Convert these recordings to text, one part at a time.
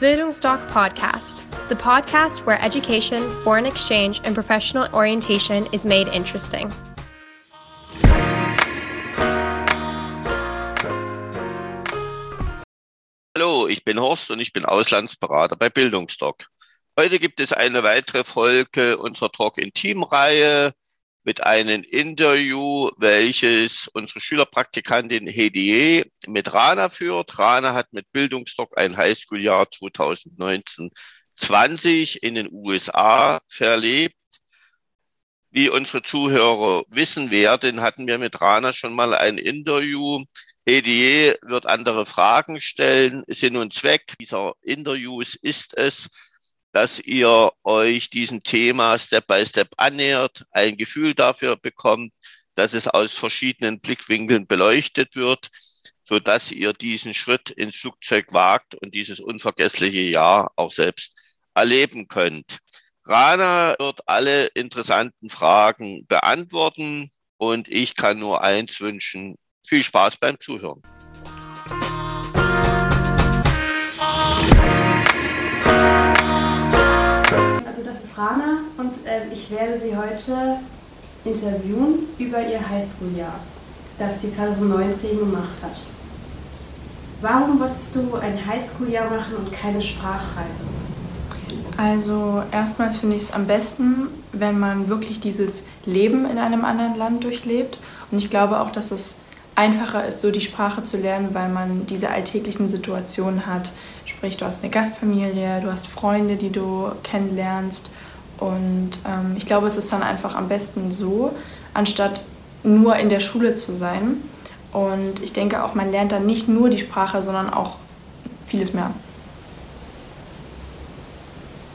Bildungsdoc Podcast, the podcast where education, foreign exchange, and professional orientation is made interesting. Hallo, ich bin Horst und ich bin Auslandsberater bei Bildungsdoc. Heute gibt es eine weitere Folge unserer Talk in Team-Reihe mit einem Interview, welches unsere Schülerpraktikantin Hedie mit Rana führt. Rana hat mit Bildungsdoc ein Highschool-Jahr 2019-20 in den USA verlebt. Wie unsere Zuhörer wissen werden, hatten wir mit Rana schon mal ein Interview. Hedie wird andere Fragen stellen. Sinn und Zweck dieser Interviews ist es, dass ihr euch diesem Thema Step by Step annähert, ein Gefühl dafür bekommt, dass es aus verschiedenen Blickwinkeln beleuchtet wird, so dass ihr diesen Schritt ins Flugzeug wagt und dieses unvergessliche Jahr auch selbst erleben könnt. Rana wird alle interessanten Fragen beantworten und ich kann nur eins wünschen. Viel Spaß beim Zuhören. Rana und äh, ich werde Sie heute interviewen über Ihr Highschool-Jahr, das sie 2019 gemacht hat. Warum wolltest du ein Highschool-Jahr machen und keine Sprachreise? Also erstmals finde ich es am besten, wenn man wirklich dieses Leben in einem anderen Land durchlebt. Und ich glaube auch, dass es einfacher ist, so die Sprache zu lernen, weil man diese alltäglichen Situationen hat. Sprich, du hast eine Gastfamilie, du hast Freunde, die du kennenlernst und ähm, ich glaube, es ist dann einfach am besten so, anstatt nur in der Schule zu sein. Und ich denke auch, man lernt dann nicht nur die Sprache, sondern auch vieles mehr.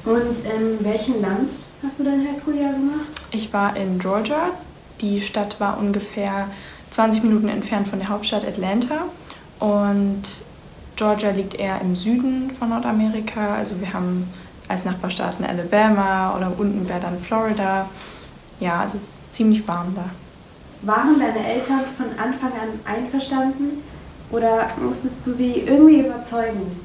Und in welchem Land hast du dein Highschool-Jahr gemacht? Ich war in Georgia. Die Stadt war ungefähr 20 Minuten entfernt von der Hauptstadt Atlanta. Und Georgia liegt eher im Süden von Nordamerika. Also wir haben als Nachbarstaaten Alabama oder unten wäre dann Florida. Ja, es ist ziemlich warm da. Waren deine Eltern von Anfang an einverstanden oder musstest du sie irgendwie überzeugen?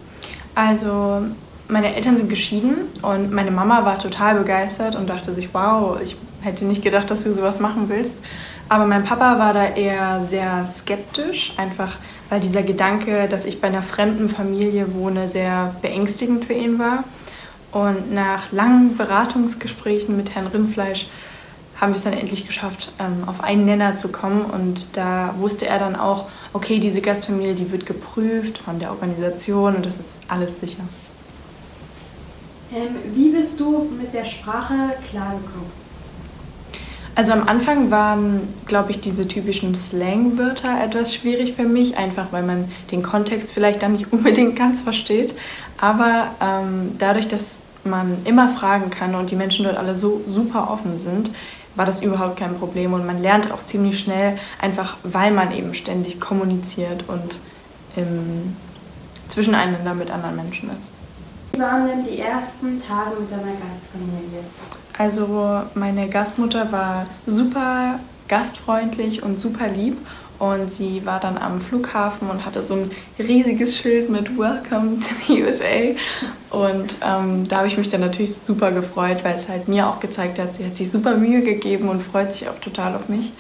Also meine Eltern sind geschieden und meine Mama war total begeistert und dachte sich, wow, ich hätte nicht gedacht, dass du sowas machen willst. Aber mein Papa war da eher sehr skeptisch, einfach weil dieser Gedanke, dass ich bei einer fremden Familie wohne, sehr beängstigend für ihn war. Und nach langen Beratungsgesprächen mit Herrn Rindfleisch haben wir es dann endlich geschafft, ähm, auf einen Nenner zu kommen. Und da wusste er dann auch, okay, diese Gastfamilie, die wird geprüft von der Organisation und das ist alles sicher. Ähm, wie bist du mit der Sprache klargekommen? Also am Anfang waren, glaube ich, diese typischen Slang-Wörter etwas schwierig für mich, einfach weil man den Kontext vielleicht dann nicht unbedingt ganz versteht. Aber ähm, dadurch, dass man immer fragen kann und die Menschen dort alle so super offen sind, war das überhaupt kein Problem. Und man lernt auch ziemlich schnell, einfach weil man eben ständig kommuniziert und im Zwischeneinander mit anderen Menschen ist. Wie waren denn die ersten Tage mit deiner Gastfamilie? Also meine Gastmutter war super gastfreundlich und super lieb und sie war dann am Flughafen und hatte so ein riesiges Schild mit Welcome to the USA. Und ähm, da habe ich mich dann natürlich super gefreut, weil es halt mir auch gezeigt hat, sie hat sich super Mühe gegeben und freut sich auch total auf mich.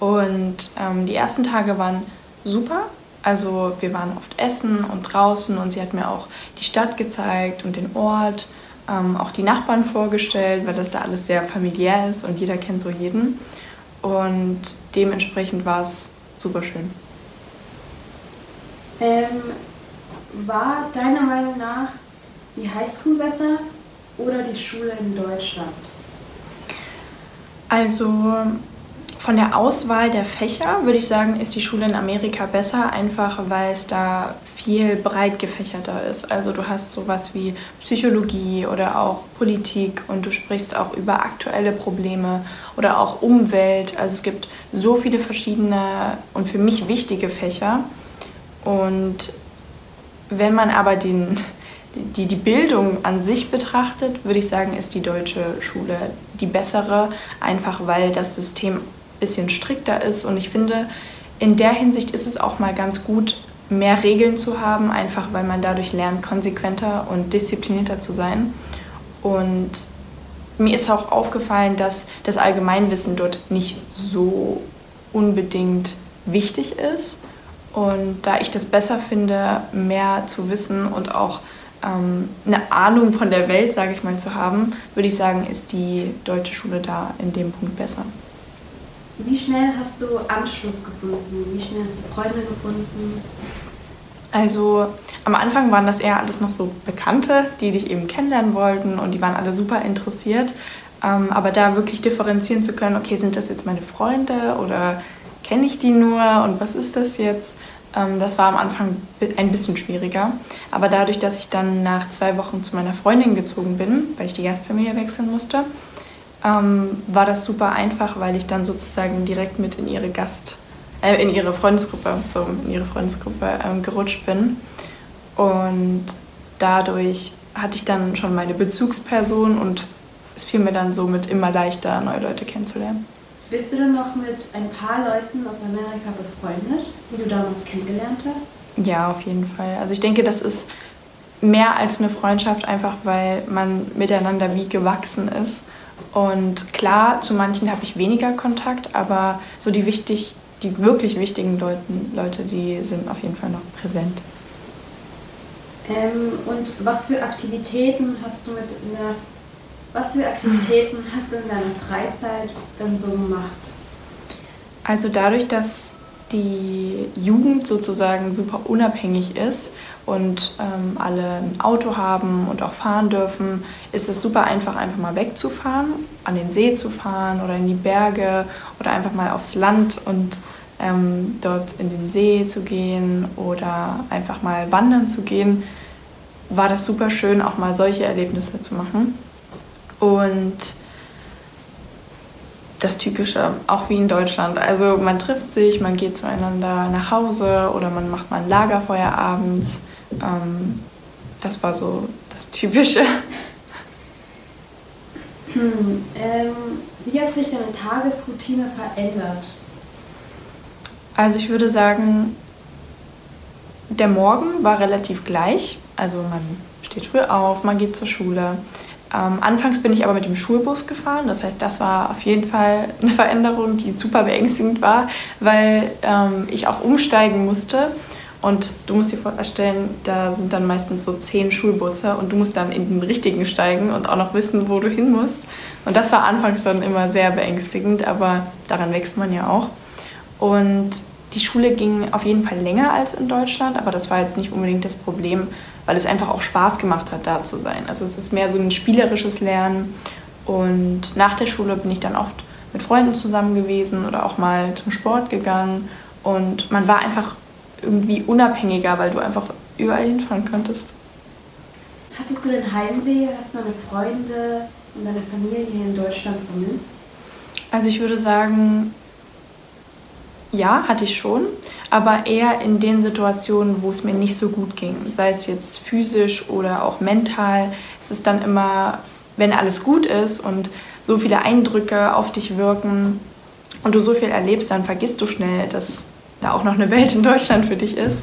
Und ähm, die ersten Tage waren super. Also wir waren oft essen und draußen und sie hat mir auch die Stadt gezeigt und den Ort ähm, auch die Nachbarn vorgestellt, weil das da alles sehr familiär ist und jeder kennt so jeden. Und dementsprechend war es super schön. Ähm, war deiner Meinung nach die Highschool besser oder die Schule in Deutschland? Also von der Auswahl der Fächer würde ich sagen, ist die Schule in Amerika besser, einfach weil es da viel breit gefächerter ist. Also du hast sowas wie Psychologie oder auch Politik und du sprichst auch über aktuelle Probleme oder auch Umwelt. Also es gibt so viele verschiedene und für mich wichtige Fächer. Und wenn man aber den, die, die Bildung an sich betrachtet, würde ich sagen, ist die deutsche Schule die bessere, einfach weil das System bisschen strikter ist. Und ich finde, in der Hinsicht ist es auch mal ganz gut, mehr Regeln zu haben, einfach weil man dadurch lernt, konsequenter und disziplinierter zu sein. Und mir ist auch aufgefallen, dass das Allgemeinwissen dort nicht so unbedingt wichtig ist. Und da ich das besser finde, mehr zu wissen und auch ähm, eine Ahnung von der Welt, sage ich mal, zu haben, würde ich sagen, ist die deutsche Schule da in dem Punkt besser. Wie schnell hast du Anschluss gefunden? Wie schnell hast du Freunde gefunden? Also am Anfang waren das eher alles noch so Bekannte, die dich eben kennenlernen wollten und die waren alle super interessiert. Ähm, aber da wirklich differenzieren zu können, okay, sind das jetzt meine Freunde oder kenne ich die nur und was ist das jetzt? Ähm, das war am Anfang ein bisschen schwieriger. Aber dadurch, dass ich dann nach zwei Wochen zu meiner Freundin gezogen bin, weil ich die Gastfamilie wechseln musste, ähm, war das super einfach, weil ich dann sozusagen direkt mit in ihre Gast, äh, in ihre Freundesgruppe, so in ihre Freundesgruppe ähm, gerutscht bin. Und dadurch hatte ich dann schon meine Bezugsperson und es fiel mir dann somit immer leichter, neue Leute kennenzulernen. Bist du denn noch mit ein paar Leuten aus Amerika befreundet, die du damals kennengelernt hast? Ja, auf jeden Fall. Also ich denke, das ist mehr als eine Freundschaft, einfach weil man miteinander wie gewachsen ist. Und klar, zu manchen habe ich weniger Kontakt, aber so die wichtig, die wirklich wichtigen Leuten, Leute, die sind auf jeden Fall noch präsent. Ähm, und was für Aktivitäten hast du mit einer was für Aktivitäten hast du in deiner Freizeit dann so gemacht? Also dadurch, dass die Jugend sozusagen super unabhängig ist und ähm, alle ein Auto haben und auch fahren dürfen, ist es super einfach, einfach mal wegzufahren, an den See zu fahren oder in die Berge oder einfach mal aufs Land und ähm, dort in den See zu gehen oder einfach mal wandern zu gehen, war das super schön, auch mal solche Erlebnisse zu machen. Und das Typische, auch wie in Deutschland. Also man trifft sich, man geht zueinander nach Hause oder man macht mal ein Lagerfeuer abends. Ähm, das war so das Typische. Hm, ähm, wie hat sich deine Tagesroutine verändert? Also ich würde sagen, der Morgen war relativ gleich. Also man steht früh auf, man geht zur Schule. Ähm, anfangs bin ich aber mit dem Schulbus gefahren. Das heißt, das war auf jeden Fall eine Veränderung, die super beängstigend war, weil ähm, ich auch umsteigen musste. Und du musst dir vorstellen, da sind dann meistens so zehn Schulbusse und du musst dann in den richtigen steigen und auch noch wissen, wo du hin musst. Und das war anfangs dann immer sehr beängstigend, aber daran wächst man ja auch. Und die Schule ging auf jeden Fall länger als in Deutschland, aber das war jetzt nicht unbedingt das Problem, weil es einfach auch Spaß gemacht hat, da zu sein. Also es ist mehr so ein spielerisches Lernen. Und nach der Schule bin ich dann oft mit Freunden zusammen gewesen oder auch mal zum Sport gegangen. Und man war einfach irgendwie unabhängiger, weil du einfach überall hinfahren konntest. Hattest du den Heimweh? Hast du deine Freunde und deine Familie hier in Deutschland vermisst? Also ich würde sagen, ja, hatte ich schon, aber eher in den Situationen, wo es mir nicht so gut ging, sei es jetzt physisch oder auch mental. Es ist dann immer, wenn alles gut ist und so viele Eindrücke auf dich wirken und du so viel erlebst, dann vergisst du schnell, dass da auch noch eine Welt in Deutschland für dich ist.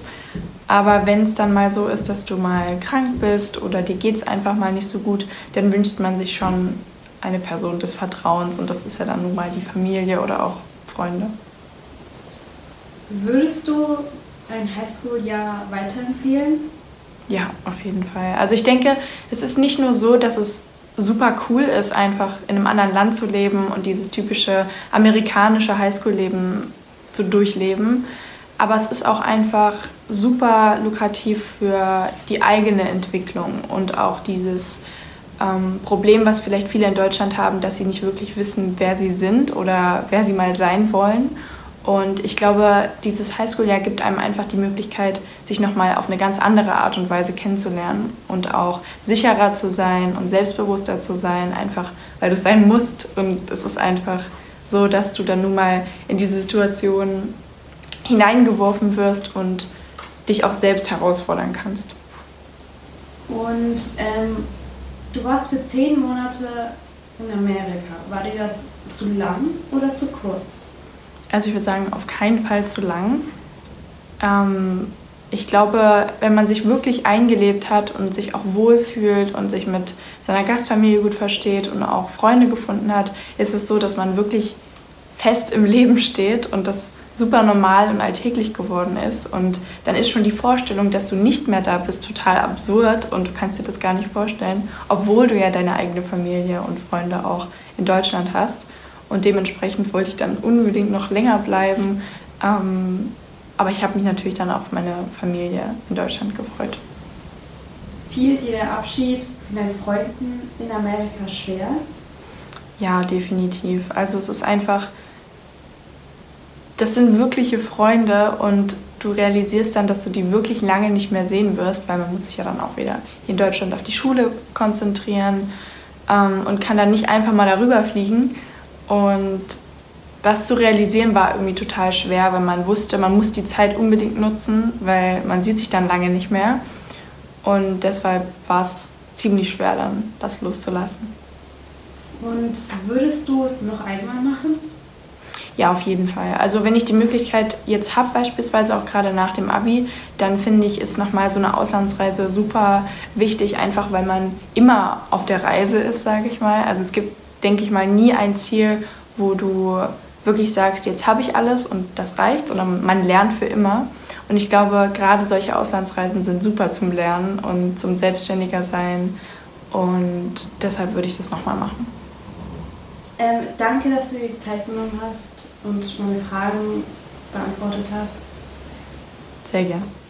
Aber wenn es dann mal so ist, dass du mal krank bist oder dir geht es einfach mal nicht so gut, dann wünscht man sich schon eine Person des Vertrauens und das ist ja dann nun mal die Familie oder auch Freunde. Würdest du ein Highschool-Jahr weiterempfehlen? Ja, auf jeden Fall. Also ich denke, es ist nicht nur so, dass es super cool ist, einfach in einem anderen Land zu leben und dieses typische amerikanische Highschool-Leben zu durchleben, aber es ist auch einfach super lukrativ für die eigene Entwicklung und auch dieses ähm, Problem, was vielleicht viele in Deutschland haben, dass sie nicht wirklich wissen, wer sie sind oder wer sie mal sein wollen und ich glaube, dieses Highschool-Jahr gibt einem einfach die Möglichkeit, sich nochmal auf eine ganz andere Art und Weise kennenzulernen und auch sicherer zu sein und selbstbewusster zu sein, einfach weil du es sein musst. Und es ist einfach so, dass du dann nun mal in diese Situation hineingeworfen wirst und dich auch selbst herausfordern kannst. Und ähm, du warst für zehn Monate in Amerika. War dir das zu lang oder zu kurz? Also ich würde sagen, auf keinen Fall zu lang. Ähm, ich glaube, wenn man sich wirklich eingelebt hat und sich auch wohlfühlt und sich mit seiner Gastfamilie gut versteht und auch Freunde gefunden hat, ist es so, dass man wirklich fest im Leben steht und das super normal und alltäglich geworden ist. Und dann ist schon die Vorstellung, dass du nicht mehr da bist, total absurd und du kannst dir das gar nicht vorstellen, obwohl du ja deine eigene Familie und Freunde auch in Deutschland hast. Und dementsprechend wollte ich dann unbedingt noch länger bleiben. Ähm, aber ich habe mich natürlich dann auch auf meine Familie in Deutschland gefreut. Fiel dir der Abschied von deinen Freunden in Amerika schwer? Ja, definitiv. Also es ist einfach, das sind wirkliche Freunde und du realisierst dann, dass du die wirklich lange nicht mehr sehen wirst, weil man muss sich ja dann auch wieder hier in Deutschland auf die Schule konzentrieren ähm, und kann dann nicht einfach mal darüber fliegen. Und das zu realisieren war irgendwie total schwer, weil man wusste, man muss die Zeit unbedingt nutzen, weil man sieht sich dann lange nicht mehr. Und deshalb war es ziemlich schwer, dann das loszulassen. Und würdest du es noch einmal machen? Ja, auf jeden Fall. Also wenn ich die Möglichkeit jetzt habe, beispielsweise auch gerade nach dem ABI, dann finde ich, ist nochmal so eine Auslandsreise super wichtig, einfach weil man immer auf der Reise ist, sage ich mal. Also es gibt, denke ich mal, nie ein Ziel, wo du wirklich sagst, jetzt habe ich alles und das reicht, sondern man lernt für immer. Und ich glaube, gerade solche Auslandsreisen sind super zum Lernen und zum Selbstständiger sein. Und deshalb würde ich das nochmal machen. Ähm, danke, dass du dir die Zeit genommen hast und meine Fragen beantwortet hast. Sehr gern.